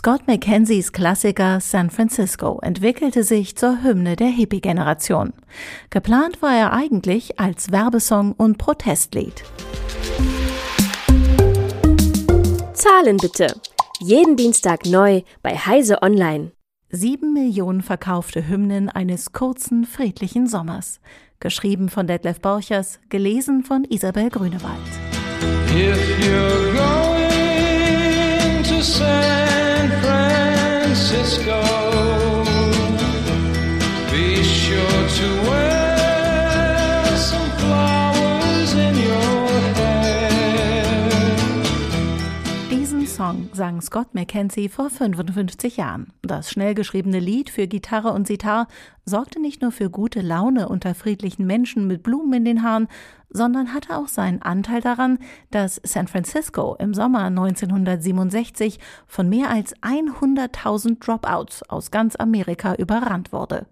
Scott McKenzies Klassiker San Francisco entwickelte sich zur Hymne der Hippie-Generation. Geplant war er eigentlich als Werbesong und Protestlied. Zahlen bitte. Jeden Dienstag neu bei Heise Online. Sieben Millionen verkaufte Hymnen eines kurzen, friedlichen Sommers. Geschrieben von Detlef Borchers, gelesen von Isabel Grünewald. Francisco, be sure to wear Song sang Scott McKenzie vor 55 Jahren. Das schnell geschriebene Lied für Gitarre und Sitar sorgte nicht nur für gute Laune unter friedlichen Menschen mit Blumen in den Haaren, sondern hatte auch seinen Anteil daran, dass San Francisco im Sommer 1967 von mehr als 100.000 Dropouts aus ganz Amerika überrannt wurde.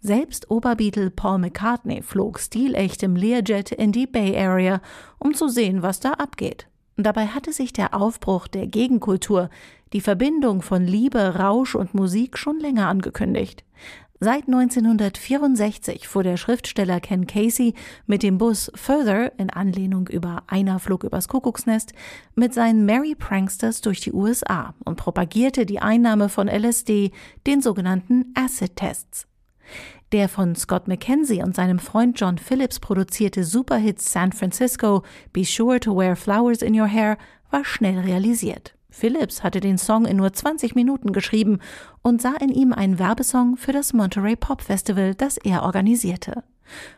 Selbst Oberbeatle Paul McCartney flog stilecht im Learjet in die Bay Area, um zu sehen, was da abgeht. Dabei hatte sich der Aufbruch der Gegenkultur, die Verbindung von Liebe, Rausch und Musik schon länger angekündigt. Seit 1964 fuhr der Schriftsteller Ken Casey mit dem Bus Further in Anlehnung über einer Flug übers Kuckucksnest mit seinen Merry Pranksters durch die USA und propagierte die Einnahme von LSD, den sogenannten Acid Tests. Der von Scott McKenzie und seinem Freund John Phillips produzierte Superhit San Francisco Be Sure to Wear Flowers in Your Hair war schnell realisiert. Phillips hatte den Song in nur 20 Minuten geschrieben und sah in ihm einen Werbesong für das Monterey Pop Festival, das er organisierte.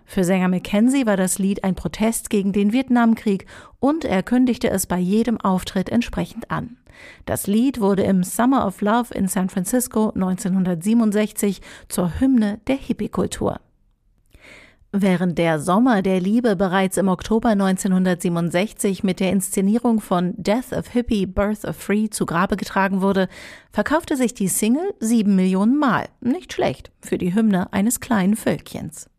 Für Sänger Mackenzie war das Lied ein Protest gegen den Vietnamkrieg und er kündigte es bei jedem Auftritt entsprechend an. Das Lied wurde im Summer of Love in San Francisco 1967 zur Hymne der Hippie-Kultur. Während der Sommer der Liebe bereits im Oktober 1967 mit der Inszenierung von Death of Hippie, Birth of Free zu Grabe getragen wurde, verkaufte sich die Single sieben Millionen Mal. Nicht schlecht für die Hymne eines kleinen Völkchens.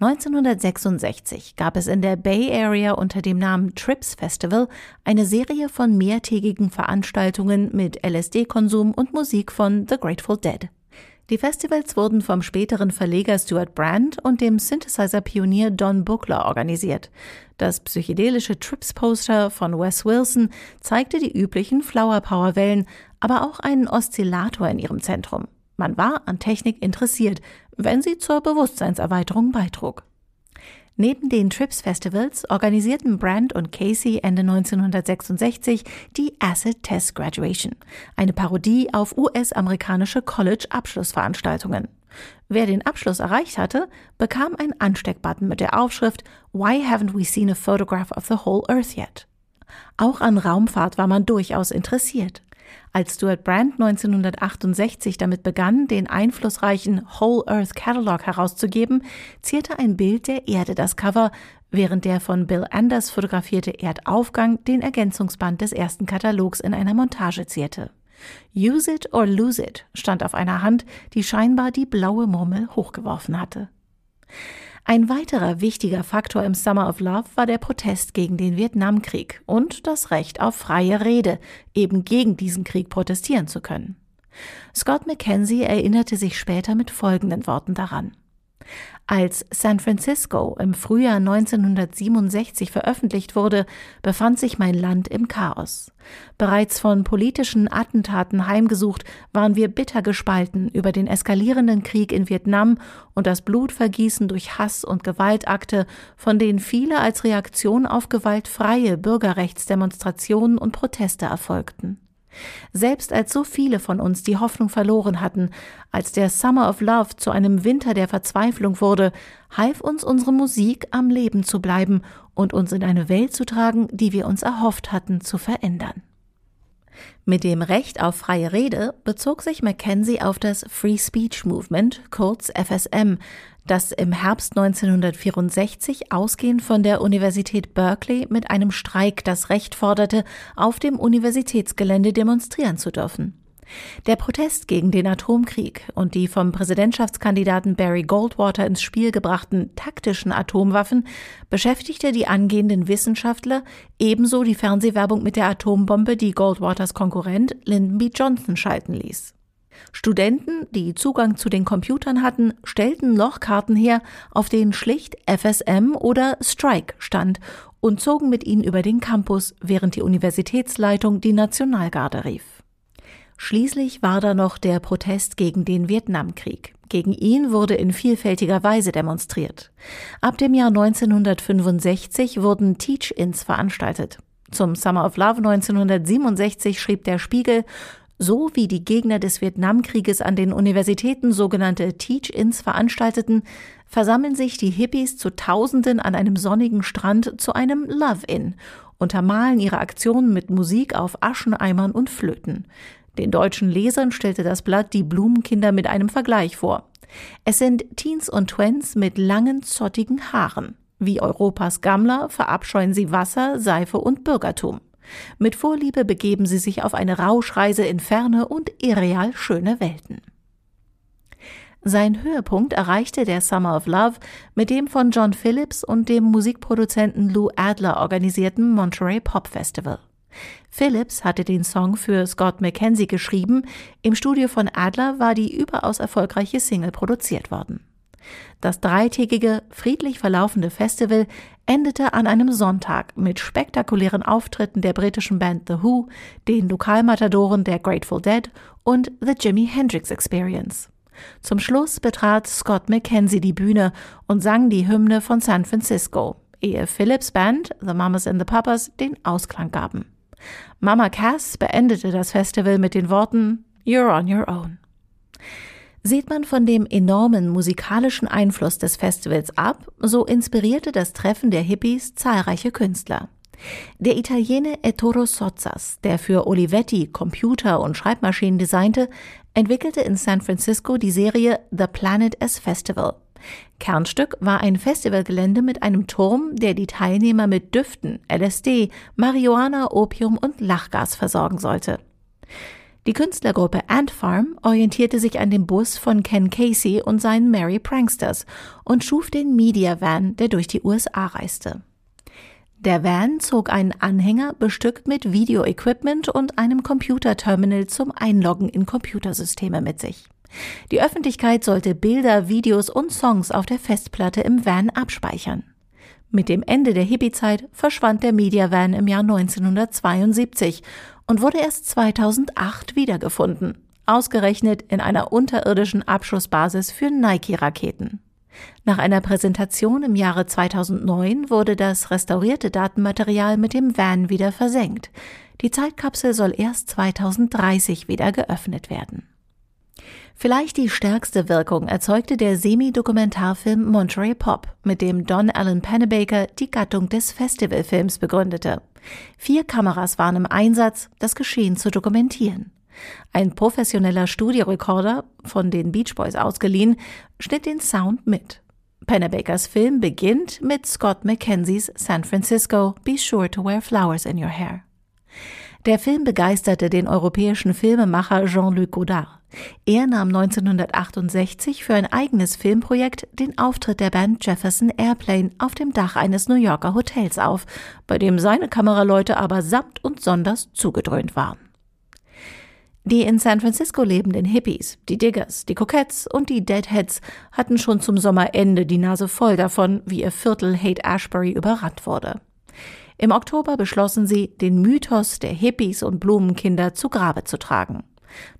1966 gab es in der Bay Area unter dem Namen Trips Festival eine Serie von mehrtägigen Veranstaltungen mit LSD-Konsum und Musik von The Grateful Dead. Die Festivals wurden vom späteren Verleger Stuart Brand und dem Synthesizer-Pionier Don Buckler organisiert. Das psychedelische Trips-Poster von Wes Wilson zeigte die üblichen Flower Power Wellen, aber auch einen Oszillator in ihrem Zentrum. Man war an Technik interessiert, wenn sie zur Bewusstseinserweiterung beitrug. Neben den Trips Festivals organisierten Brand und Casey Ende 1966 die Acid Test Graduation, eine Parodie auf US-amerikanische College-Abschlussveranstaltungen. Wer den Abschluss erreicht hatte, bekam einen Ansteckbutton mit der Aufschrift Why haven't we seen a photograph of the whole Earth yet? Auch an Raumfahrt war man durchaus interessiert. Als Stuart Brand 1968 damit begann, den einflussreichen Whole Earth Catalog herauszugeben, zierte ein Bild der Erde das Cover, während der von Bill Anders fotografierte Erdaufgang den Ergänzungsband des ersten Katalogs in einer Montage zierte. Use it or lose it stand auf einer Hand, die scheinbar die blaue Murmel hochgeworfen hatte. Ein weiterer wichtiger Faktor im Summer of Love war der Protest gegen den Vietnamkrieg und das Recht auf freie Rede, eben gegen diesen Krieg protestieren zu können. Scott McKenzie erinnerte sich später mit folgenden Worten daran. Als San Francisco im Frühjahr 1967 veröffentlicht wurde, befand sich mein Land im Chaos. Bereits von politischen Attentaten heimgesucht, waren wir bitter gespalten über den eskalierenden Krieg in Vietnam und das Blutvergießen durch Hass und Gewaltakte, von denen viele als Reaktion auf gewaltfreie Bürgerrechtsdemonstrationen und Proteste erfolgten. Selbst als so viele von uns die Hoffnung verloren hatten, als der Summer of Love zu einem Winter der Verzweiflung wurde, half uns unsere Musik am Leben zu bleiben und uns in eine Welt zu tragen, die wir uns erhofft hatten zu verändern. Mit dem Recht auf freie Rede bezog sich Mackenzie auf das Free Speech Movement, kurz FSM, das im Herbst 1964 ausgehend von der Universität Berkeley mit einem Streik das Recht forderte, auf dem Universitätsgelände demonstrieren zu dürfen. Der Protest gegen den Atomkrieg und die vom Präsidentschaftskandidaten Barry Goldwater ins Spiel gebrachten taktischen Atomwaffen beschäftigte die angehenden Wissenschaftler, ebenso die Fernsehwerbung mit der Atombombe, die Goldwaters Konkurrent Lyndon B. Johnson schalten ließ. Studenten, die Zugang zu den Computern hatten, stellten Lochkarten her, auf denen schlicht FSM oder Strike stand und zogen mit ihnen über den Campus, während die Universitätsleitung die Nationalgarde rief. Schließlich war da noch der Protest gegen den Vietnamkrieg. Gegen ihn wurde in vielfältiger Weise demonstriert. Ab dem Jahr 1965 wurden Teach-Ins veranstaltet. Zum Summer of Love 1967 schrieb der Spiegel, so wie die Gegner des Vietnamkrieges an den Universitäten sogenannte Teach-Ins veranstalteten, versammeln sich die Hippies zu Tausenden an einem sonnigen Strand zu einem Love-In, untermalen ihre Aktionen mit Musik auf Ascheneimern und Flöten. Den deutschen Lesern stellte das Blatt die Blumenkinder mit einem Vergleich vor. Es sind Teens und Twins mit langen, zottigen Haaren. Wie Europas Gammler verabscheuen sie Wasser, Seife und Bürgertum. Mit Vorliebe begeben sie sich auf eine Rauschreise in ferne und irreal schöne Welten. Sein Höhepunkt erreichte der Summer of Love mit dem von John Phillips und dem Musikproduzenten Lou Adler organisierten Monterey Pop Festival. Phillips hatte den Song für Scott McKenzie geschrieben, im Studio von Adler war die überaus erfolgreiche Single produziert worden. Das dreitägige, friedlich verlaufende Festival endete an einem Sonntag mit spektakulären Auftritten der britischen Band The Who, den Lokalmatadoren der Grateful Dead und The Jimi Hendrix Experience. Zum Schluss betrat Scott McKenzie die Bühne und sang die Hymne von San Francisco, ehe Phillips Band, The Mamas and the Papas, den Ausklang gaben. Mama Cass beendete das Festival mit den Worten You're on your own. Sieht man von dem enormen musikalischen Einfluss des Festivals ab, so inspirierte das Treffen der Hippies zahlreiche Künstler. Der Italiener Ettore Sozzas, der für Olivetti Computer und Schreibmaschinen designte, entwickelte in San Francisco die Serie The Planet as Festival. Kernstück war ein Festivalgelände mit einem Turm, der die Teilnehmer mit Düften, LSD, Marihuana, Opium und Lachgas versorgen sollte. Die Künstlergruppe Ant Farm orientierte sich an dem Bus von Ken Casey und seinen Merry Pranksters und schuf den Media Van, der durch die USA reiste. Der Van zog einen Anhänger bestückt mit Videoequipment und einem Computerterminal zum Einloggen in Computersysteme mit sich. Die Öffentlichkeit sollte Bilder, Videos und Songs auf der Festplatte im Van abspeichern. Mit dem Ende der Hippie-Zeit verschwand der Media Van im Jahr 1972 und wurde erst 2008 wiedergefunden, ausgerechnet in einer unterirdischen Abschussbasis für Nike-Raketen. Nach einer Präsentation im Jahre 2009 wurde das restaurierte Datenmaterial mit dem Van wieder versenkt. Die Zeitkapsel soll erst 2030 wieder geöffnet werden. Vielleicht die stärkste Wirkung erzeugte der Semi-Dokumentarfilm Monterey Pop, mit dem Don Allen Pennebaker die Gattung des Festivalfilms begründete. Vier Kameras waren im Einsatz, das Geschehen zu dokumentieren. Ein professioneller Studiorekorder, von den Beach Boys ausgeliehen, schnitt den Sound mit. Pennebakers Film beginnt mit Scott McKenzies San Francisco Be Sure to Wear Flowers in Your Hair. Der Film begeisterte den europäischen Filmemacher Jean-Luc Godard. Er nahm 1968 für ein eigenes Filmprojekt den Auftritt der Band Jefferson Airplane auf dem Dach eines New Yorker Hotels auf, bei dem seine Kameraleute aber samt und sonders zugedröhnt waren. Die in San Francisco lebenden Hippies, die Diggers, die Coquettes und die Deadheads hatten schon zum Sommerende die Nase voll davon, wie ihr Viertel Haight Ashbury überrannt wurde. Im Oktober beschlossen sie, den Mythos der Hippies und Blumenkinder zu Grabe zu tragen.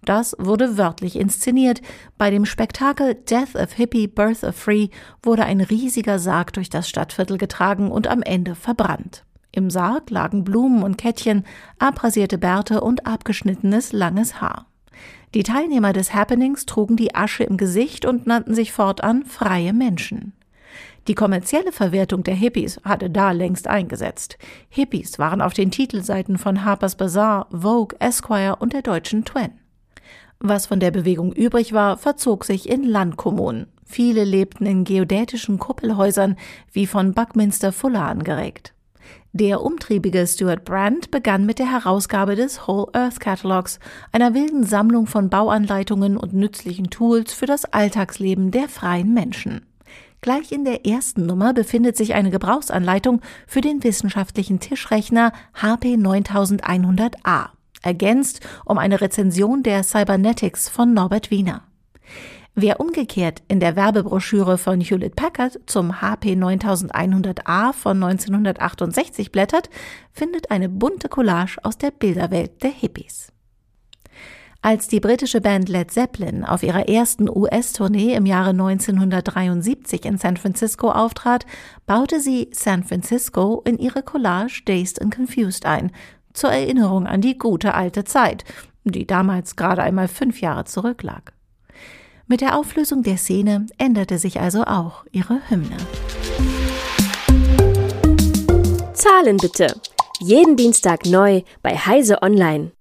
Das wurde wörtlich inszeniert. Bei dem Spektakel Death of Hippie, Birth of Free wurde ein riesiger Sarg durch das Stadtviertel getragen und am Ende verbrannt. Im Sarg lagen Blumen und Kettchen, abrasierte Bärte und abgeschnittenes langes Haar. Die Teilnehmer des Happenings trugen die Asche im Gesicht und nannten sich fortan freie Menschen. Die kommerzielle Verwertung der Hippies hatte da längst eingesetzt. Hippies waren auf den Titelseiten von Harper's Bazaar, Vogue, Esquire und der deutschen Twen. Was von der Bewegung übrig war, verzog sich in Landkommunen. Viele lebten in geodätischen Kuppelhäusern, wie von Buckminster Fuller angeregt. Der umtriebige Stuart Brand begann mit der Herausgabe des Whole Earth Catalogs, einer wilden Sammlung von Bauanleitungen und nützlichen Tools für das Alltagsleben der freien Menschen. Gleich in der ersten Nummer befindet sich eine Gebrauchsanleitung für den wissenschaftlichen Tischrechner HP 9100A, ergänzt um eine Rezension der Cybernetics von Norbert Wiener. Wer umgekehrt in der Werbebroschüre von Hewlett Packard zum HP 9100A von 1968 blättert, findet eine bunte Collage aus der Bilderwelt der Hippies. Als die britische Band Led Zeppelin auf ihrer ersten US-Tournee im Jahre 1973 in San Francisco auftrat, baute sie San Francisco in ihre Collage Dazed and Confused ein, zur Erinnerung an die gute alte Zeit, die damals gerade einmal fünf Jahre zurücklag. Mit der Auflösung der Szene änderte sich also auch ihre Hymne. Zahlen bitte. Jeden Dienstag neu bei Heise Online.